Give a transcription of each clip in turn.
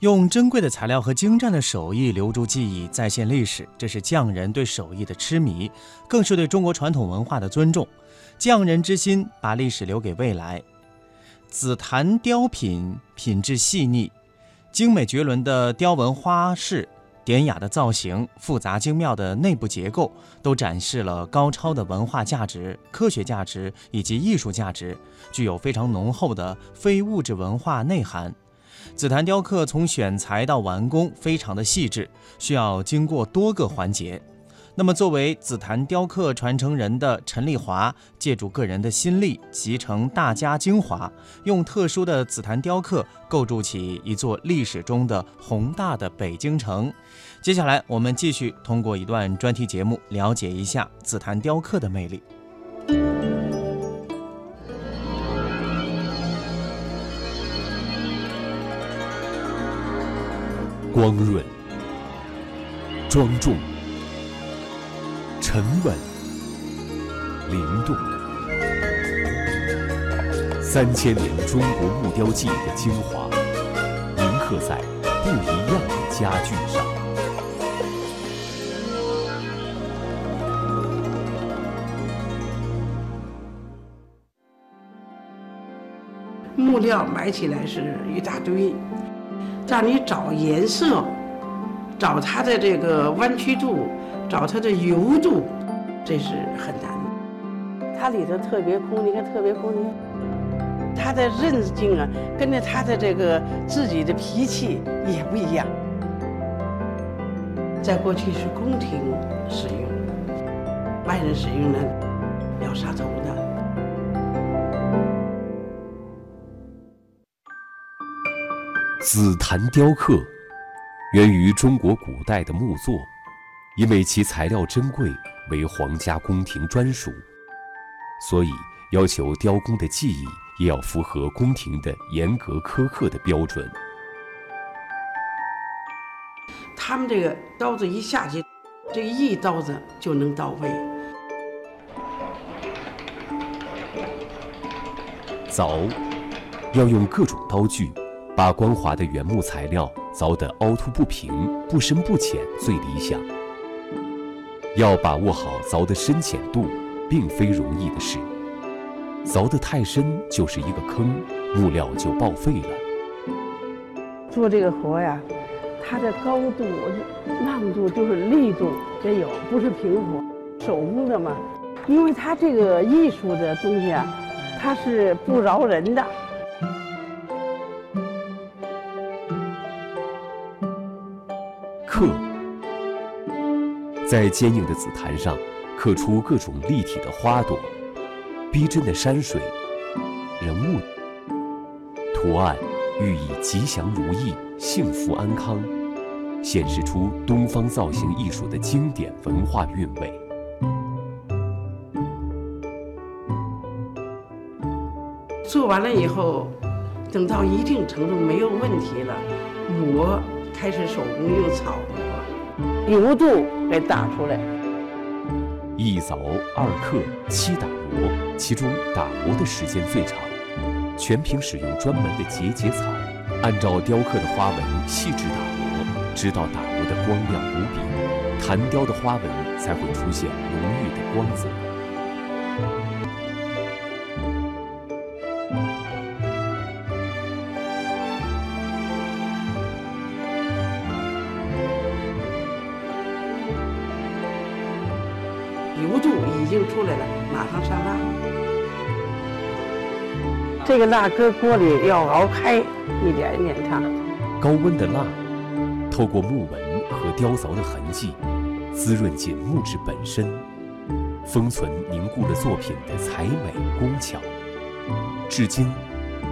用珍贵的材料和精湛的手艺留住技艺，再现历史，这是匠人对手艺的痴迷，更是对中国传统文化的尊重。匠人之心，把历史留给未来。紫檀雕品品质细腻，精美绝伦的雕纹花饰。典雅的造型、复杂精妙的内部结构，都展示了高超的文化价值、科学价值以及艺术价值，具有非常浓厚的非物质文化内涵。紫檀雕刻从选材到完工非常的细致，需要经过多个环节。那么，作为紫檀雕刻传承人的陈丽华，借助个人的心力，集成大家精华，用特殊的紫檀雕刻构筑起一座历史中的宏大的北京城。接下来，我们继续通过一段专题节目，了解一下紫檀雕刻的魅力。光润、庄重。沉稳、灵动，三千年中国木雕技艺的精华，铭刻在不一样的家具上。木料买起来是一大堆，让你找颜色，找它的这个弯曲度。找它的油度，这是很难的。它里头特别空，你看特别空，你看它的韧劲啊，跟着它的这个自己的脾气也不一样。在过去是宫廷使用，外人使用呢要杀头的。紫檀雕刻源于中国古代的木作。因为其材料珍贵，为皇家宫廷专属，所以要求雕工的技艺也要符合宫廷的严格苛刻的标准。他们这个刀子一下去，这一刀子就能到位。凿，要用各种刀具，把光滑的原木材料凿得凹凸不平、不深不浅最理想。要把握好凿的深浅度，并非容易的事。凿得太深就是一个坑，木料就报废了。做这个活呀，它的高度、浪度就是力度得有，不是平活。手工的嘛，因为它这个艺术的东西啊，它是不饶人的。刻。在坚硬的紫檀上刻出各种立体的花朵、逼真的山水、人物图案，寓意吉祥如意、幸福安康，显示出东方造型艺术的经典文化韵味。做完了以后，等到一定程度没有问题了，磨开始手工用草磨，油度。给打出来，一凿二刻七打磨，其中打磨的时间最长，全凭使用专门的结节草，按照雕刻的花纹细致打磨，直到打磨的光亮无比，弹雕的花纹才会出现浓郁的光泽。这个蜡搁锅里要熬开，一点一点烫。高温的蜡，透过木纹和雕凿的痕迹，滋润进木质本身，封存凝固了作品的才美工巧。至今，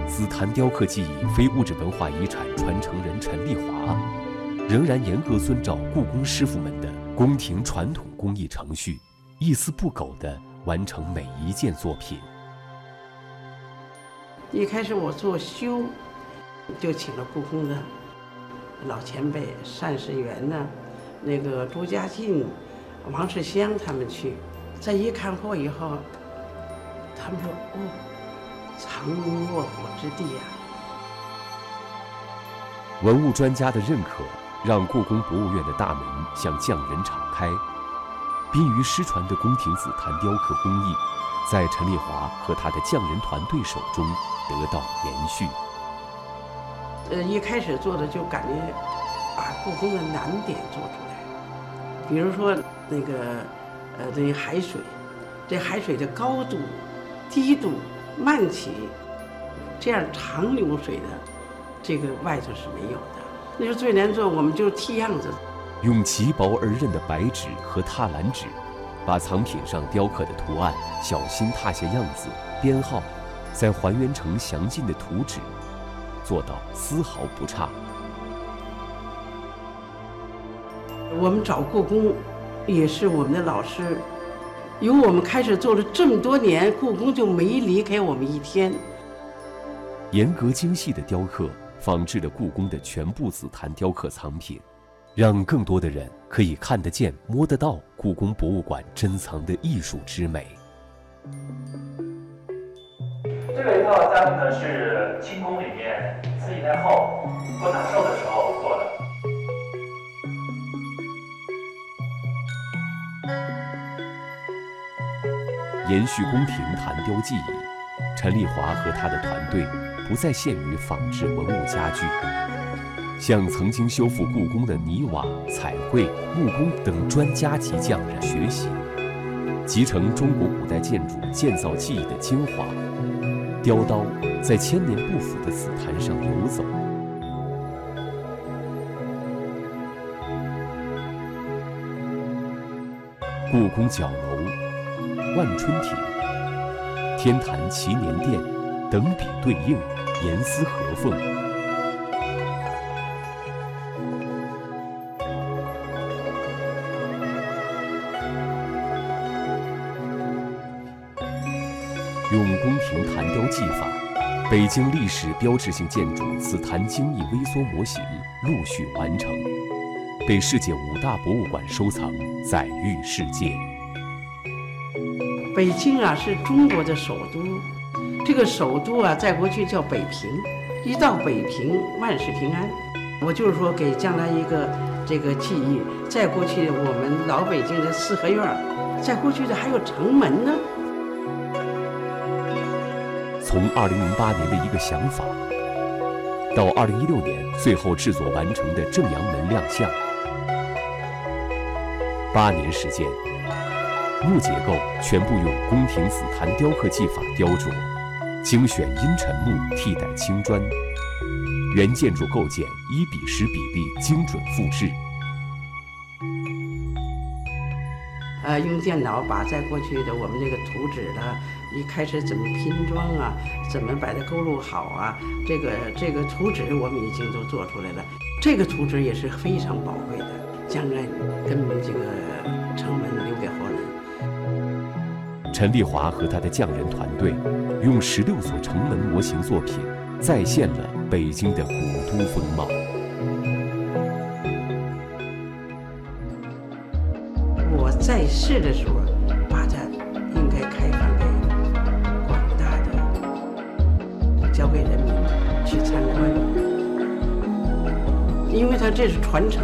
紫檀雕刻技艺非物质文化遗产传承人陈丽华，仍然严格遵照故宫师傅们的宫廷传统工艺程序。一丝不苟地完成每一件作品。一开始我做修，就请了故宫的老前辈单世元呢，那个朱家进、王世襄他们去。再一看货以后，他们说：“哦，藏龙卧虎之地呀！”文物专家的认可，让故宫博物院的大门向匠人敞开，濒于失传的宫廷紫檀雕刻工艺，在陈丽华和他的匠人团队手中得到延续。呃，一开始做的就感觉把故宫的难点做出来，比如说那个呃，这海水，这海水的高度、低度、漫起，这样长流水的，这个外头是没有的。那时候最难做，我们就替样子，用极薄而韧的白纸和踏蓝纸，把藏品上雕刻的图案小心拓下样子、编号，再还原成详尽的图纸。做到丝毫不差。我们找故宫，也是我们的老师。由我们开始做了这么多年，故宫就没离开我们一天。严格精细的雕刻，仿制了故宫的全部紫檀雕刻藏品，让更多的人可以看得见、摸得到故宫博物馆珍藏的艺术之美。个一套家具呢是清宫里面慈禧太后过大寿的时候做的。延续宫廷檀雕技艺，陈丽华和他的团队不再限于仿制文物家具，向曾经修复故宫的泥瓦、彩绘、木工等专家级匠人学习，集成中国古代建筑建造技艺的精华。雕刀在千年不腐的紫檀上游走。故宫角楼、万春亭、天坛祈年殿等比对应，严丝合缝。用宫廷檀雕技法，北京历史标志性建筑紫檀精益微缩模型陆续完成，被世界五大博物馆收藏，载誉世界。北京啊，是中国的首都，这个首都啊，在过去叫北平，一到北平，万事平安。我就是说，给将来一个这个记忆，在过去我们老北京的四合院，在过去的还有城门呢。从二零零八年的一个想法，到二零一六年最后制作完成的正阳门亮相，八年时间，木结构全部用宫廷紫檀雕刻技法雕琢，精选阴沉木替代青砖，原建筑构件一比十比例精准复制。呃，用电脑把在过去的我们这个图纸的。一开始怎么拼装啊？怎么把它勾勒好啊？这个这个图纸我们已经都做出来了。这个图纸也是非常宝贵的，将来跟这个城门留给后人。陈丽华和他的匠人团队，用十六所城门模型作品，再现了北京的古都风貌。我在世的时候。交给人民去参观，因为它这是传承。